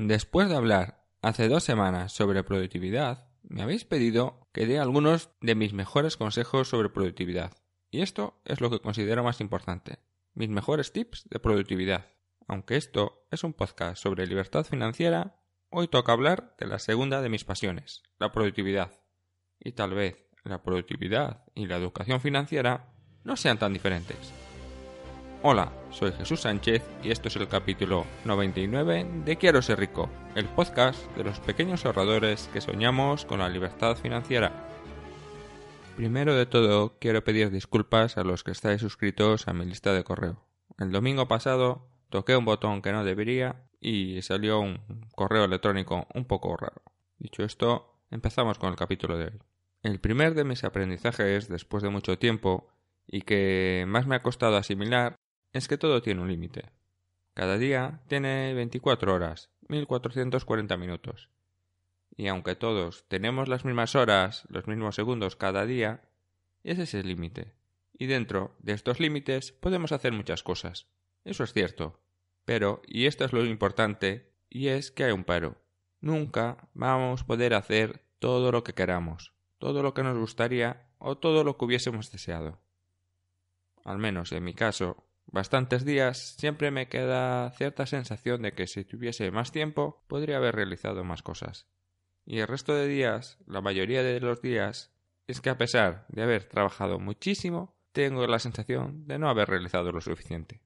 Después de hablar hace dos semanas sobre productividad, me habéis pedido que dé algunos de mis mejores consejos sobre productividad. Y esto es lo que considero más importante. Mis mejores tips de productividad. Aunque esto es un podcast sobre libertad financiera, hoy toca hablar de la segunda de mis pasiones, la productividad. Y tal vez la productividad y la educación financiera no sean tan diferentes. Hola, soy Jesús Sánchez y esto es el capítulo 99 de Quiero ser rico, el podcast de los pequeños ahorradores que soñamos con la libertad financiera. Primero de todo, quiero pedir disculpas a los que estáis suscritos a mi lista de correo. El domingo pasado toqué un botón que no debería y salió un correo electrónico un poco raro. Dicho esto, empezamos con el capítulo de hoy. El primer de mis aprendizajes después de mucho tiempo y que más me ha costado asimilar es que todo tiene un límite. Cada día tiene 24 horas, 1440 minutos. Y aunque todos tenemos las mismas horas, los mismos segundos cada día, ese es el límite. Y dentro de estos límites podemos hacer muchas cosas. Eso es cierto. Pero, y esto es lo importante, y es que hay un paro. Nunca vamos a poder hacer todo lo que queramos, todo lo que nos gustaría o todo lo que hubiésemos deseado. Al menos en mi caso, bastantes días siempre me queda cierta sensación de que si tuviese más tiempo podría haber realizado más cosas. Y el resto de días, la mayoría de los días, es que a pesar de haber trabajado muchísimo, tengo la sensación de no haber realizado lo suficiente.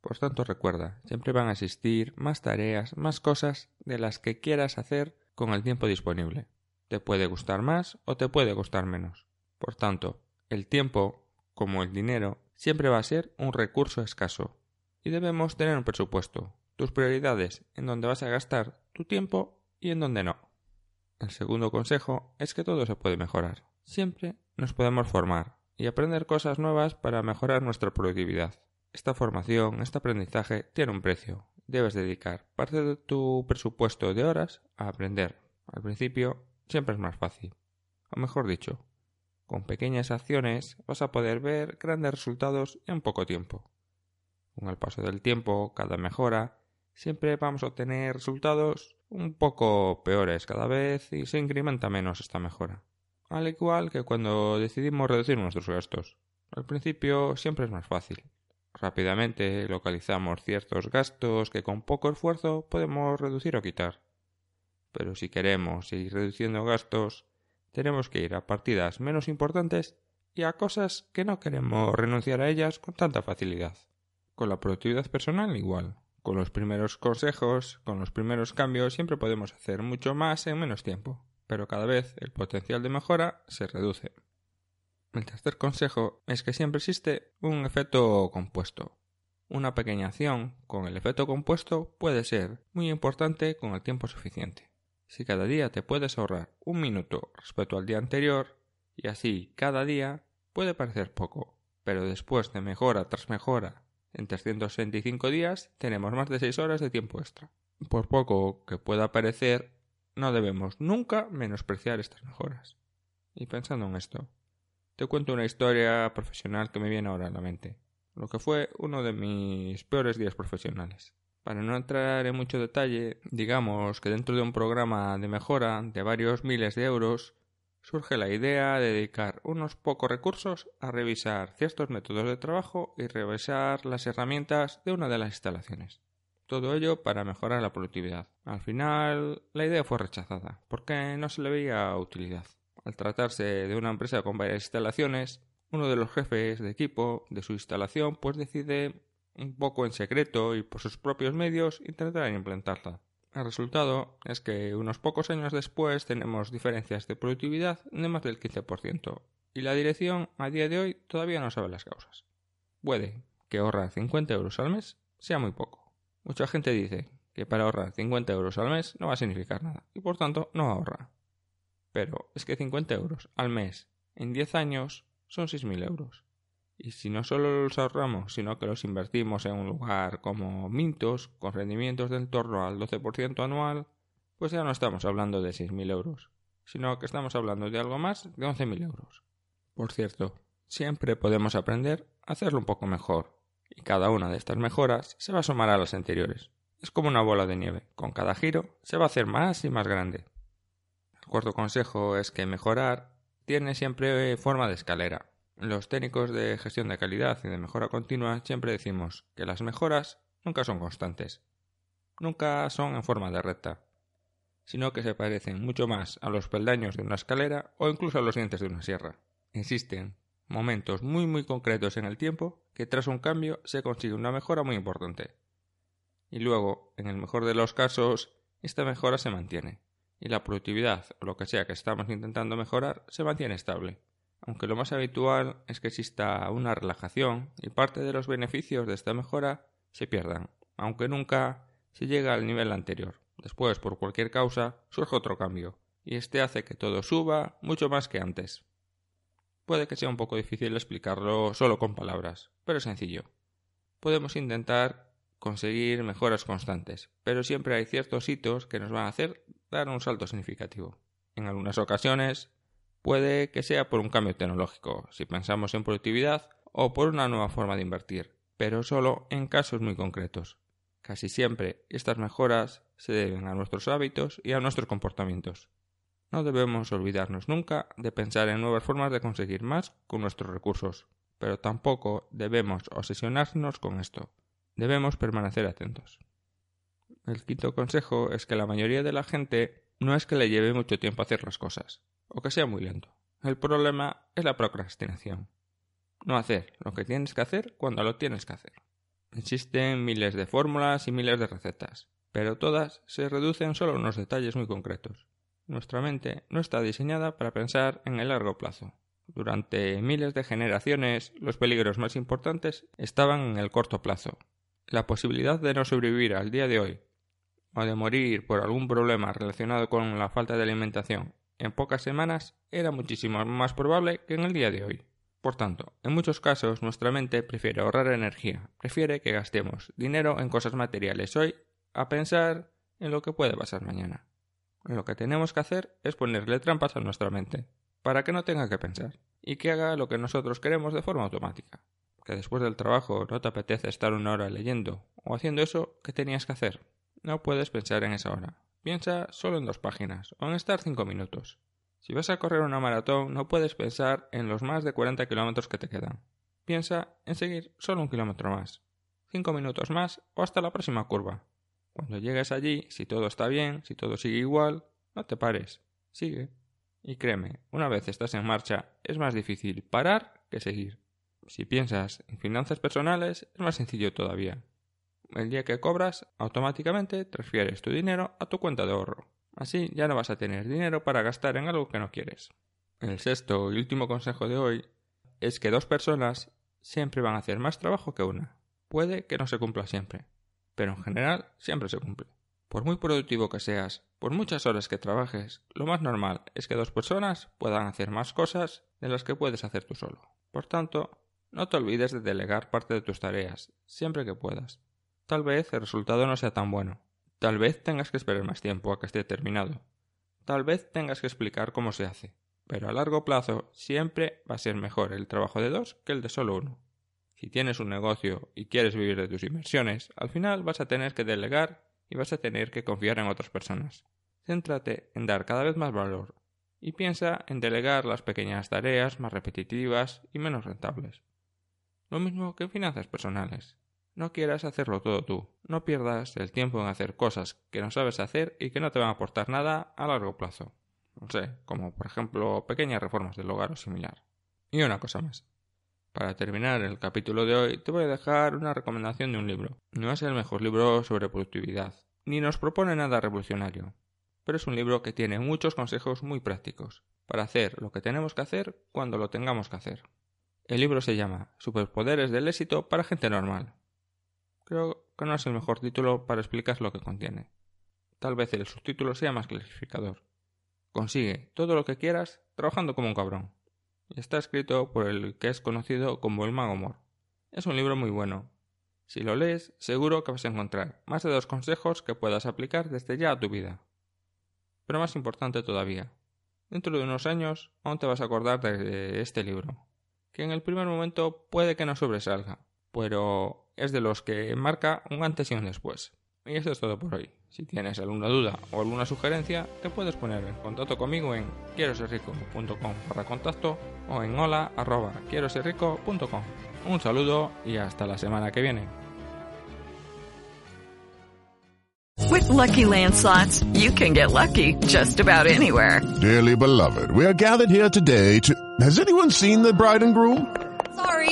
Por tanto, recuerda, siempre van a existir más tareas, más cosas de las que quieras hacer con el tiempo disponible. Te puede gustar más o te puede gustar menos. Por tanto, el tiempo, como el dinero, siempre va a ser un recurso escaso. Y debemos tener un presupuesto, tus prioridades, en donde vas a gastar tu tiempo y en donde no. El segundo consejo es que todo se puede mejorar. Siempre nos podemos formar y aprender cosas nuevas para mejorar nuestra productividad. Esta formación, este aprendizaje tiene un precio. Debes dedicar parte de tu presupuesto de horas a aprender. Al principio siempre es más fácil. O mejor dicho, con pequeñas acciones vas a poder ver grandes resultados en poco tiempo. Con el paso del tiempo, cada mejora, siempre vamos a obtener resultados un poco peores cada vez y se incrementa menos esta mejora. Al igual que cuando decidimos reducir nuestros gastos. Al principio siempre es más fácil. Rápidamente localizamos ciertos gastos que con poco esfuerzo podemos reducir o quitar. Pero si queremos seguir reduciendo gastos, tenemos que ir a partidas menos importantes y a cosas que no queremos renunciar a ellas con tanta facilidad. Con la productividad personal igual. Con los primeros consejos, con los primeros cambios, siempre podemos hacer mucho más en menos tiempo, pero cada vez el potencial de mejora se reduce. El tercer consejo es que siempre existe un efecto compuesto. Una pequeña acción con el efecto compuesto puede ser muy importante con el tiempo suficiente. Si cada día te puedes ahorrar un minuto respecto al día anterior, y así cada día, puede parecer poco, pero después de mejora tras mejora, en 365 días tenemos más de 6 horas de tiempo extra. Por poco que pueda parecer, no debemos nunca menospreciar estas mejoras. Y pensando en esto, te cuento una historia profesional que me viene ahora a la mente, lo que fue uno de mis peores días profesionales. Para no entrar en mucho detalle, digamos que dentro de un programa de mejora de varios miles de euros, surge la idea de dedicar unos pocos recursos a revisar ciertos métodos de trabajo y revisar las herramientas de una de las instalaciones. Todo ello para mejorar la productividad. Al final, la idea fue rechazada, porque no se le veía utilidad. Al tratarse de una empresa con varias instalaciones, uno de los jefes de equipo de su instalación pues decide un poco en secreto y por sus propios medios, intentar implantarla. El resultado es que unos pocos años después tenemos diferencias de productividad de más del 15%, y la dirección a día de hoy todavía no sabe las causas. Puede que ahorrar 50 euros al mes sea muy poco. Mucha gente dice que para ahorrar 50 euros al mes no va a significar nada y por tanto no ahorra. Pero es que 50 euros al mes en 10 años son 6.000 euros. Y si no solo los ahorramos, sino que los invertimos en un lugar como Mintos, con rendimientos del torno al 12% anual, pues ya no estamos hablando de 6.000 euros, sino que estamos hablando de algo más de 11.000 euros. Por cierto, siempre podemos aprender a hacerlo un poco mejor, y cada una de estas mejoras se va a sumar a las anteriores. Es como una bola de nieve, con cada giro se va a hacer más y más grande. El cuarto consejo es que mejorar tiene siempre forma de escalera. Los técnicos de gestión de calidad y de mejora continua siempre decimos que las mejoras nunca son constantes, nunca son en forma de recta, sino que se parecen mucho más a los peldaños de una escalera o incluso a los dientes de una sierra. Existen momentos muy muy concretos en el tiempo que tras un cambio se consigue una mejora muy importante. Y luego, en el mejor de los casos, esta mejora se mantiene y la productividad o lo que sea que estamos intentando mejorar se mantiene estable, aunque lo más habitual es que exista una relajación y parte de los beneficios de esta mejora se pierdan, aunque nunca se llega al nivel anterior. Después, por cualquier causa, surge otro cambio, y este hace que todo suba mucho más que antes. Puede que sea un poco difícil explicarlo solo con palabras, pero es sencillo. Podemos intentar conseguir mejoras constantes, pero siempre hay ciertos hitos que nos van a hacer dar un salto significativo. En algunas ocasiones puede que sea por un cambio tecnológico, si pensamos en productividad, o por una nueva forma de invertir, pero solo en casos muy concretos. Casi siempre estas mejoras se deben a nuestros hábitos y a nuestros comportamientos. No debemos olvidarnos nunca de pensar en nuevas formas de conseguir más con nuestros recursos, pero tampoco debemos obsesionarnos con esto. Debemos permanecer atentos. El quinto consejo es que la mayoría de la gente no es que le lleve mucho tiempo hacer las cosas, o que sea muy lento. El problema es la procrastinación. No hacer lo que tienes que hacer cuando lo tienes que hacer. Existen miles de fórmulas y miles de recetas, pero todas se reducen solo a unos detalles muy concretos. Nuestra mente no está diseñada para pensar en el largo plazo. Durante miles de generaciones, los peligros más importantes estaban en el corto plazo. La posibilidad de no sobrevivir al día de hoy o de morir por algún problema relacionado con la falta de alimentación en pocas semanas era muchísimo más probable que en el día de hoy. Por tanto, en muchos casos nuestra mente prefiere ahorrar energía, prefiere que gastemos dinero en cosas materiales hoy a pensar en lo que puede pasar mañana. Lo que tenemos que hacer es ponerle trampas a nuestra mente, para que no tenga que pensar, y que haga lo que nosotros queremos de forma automática. Que después del trabajo no te apetece estar una hora leyendo o haciendo eso que tenías que hacer. No puedes pensar en esa hora. Piensa solo en dos páginas o en estar cinco minutos. Si vas a correr una maratón, no puedes pensar en los más de 40 kilómetros que te quedan. Piensa en seguir solo un kilómetro más, cinco minutos más o hasta la próxima curva. Cuando llegues allí, si todo está bien, si todo sigue igual, no te pares, sigue. Y créeme, una vez estás en marcha, es más difícil parar que seguir. Si piensas en finanzas personales, es más sencillo todavía el día que cobras, automáticamente transfieres tu dinero a tu cuenta de ahorro. Así ya no vas a tener dinero para gastar en algo que no quieres. El sexto y último consejo de hoy es que dos personas siempre van a hacer más trabajo que una. Puede que no se cumpla siempre, pero en general siempre se cumple. Por muy productivo que seas, por muchas horas que trabajes, lo más normal es que dos personas puedan hacer más cosas de las que puedes hacer tú solo. Por tanto, no te olvides de delegar parte de tus tareas, siempre que puedas. Tal vez el resultado no sea tan bueno. Tal vez tengas que esperar más tiempo a que esté terminado. Tal vez tengas que explicar cómo se hace. Pero a largo plazo siempre va a ser mejor el trabajo de dos que el de solo uno. Si tienes un negocio y quieres vivir de tus inversiones, al final vas a tener que delegar y vas a tener que confiar en otras personas. Céntrate en dar cada vez más valor y piensa en delegar las pequeñas tareas más repetitivas y menos rentables. Lo mismo que en finanzas personales. No quieras hacerlo todo tú. No pierdas el tiempo en hacer cosas que no sabes hacer y que no te van a aportar nada a largo plazo. No sé, como por ejemplo pequeñas reformas del hogar o similar. Y una cosa más. Para terminar el capítulo de hoy te voy a dejar una recomendación de un libro. No es el mejor libro sobre productividad, ni nos propone nada revolucionario, pero es un libro que tiene muchos consejos muy prácticos para hacer lo que tenemos que hacer cuando lo tengamos que hacer. El libro se llama Superpoderes del éxito para gente normal Creo que no es el mejor título para explicar lo que contiene. Tal vez el subtítulo sea más clasificador. Consigue todo lo que quieras trabajando como un cabrón. Está escrito por el que es conocido como el Mago Mor. Es un libro muy bueno. Si lo lees, seguro que vas a encontrar más de dos consejos que puedas aplicar desde ya a tu vida. Pero más importante todavía, dentro de unos años aún te vas a acordar de este libro, que en el primer momento puede que no sobresalga, pero es de los que marca un antes y un después. Y eso es todo por hoy. Si tienes alguna duda o alguna sugerencia, te puedes poner en contacto conmigo en quiero para contacto o en hola arroba Un saludo y hasta la semana que viene. With lucky landslots, you can get lucky just about anywhere. Dearly beloved, we are gathered here today to. Has anyone seen the bride and groom? Sorry,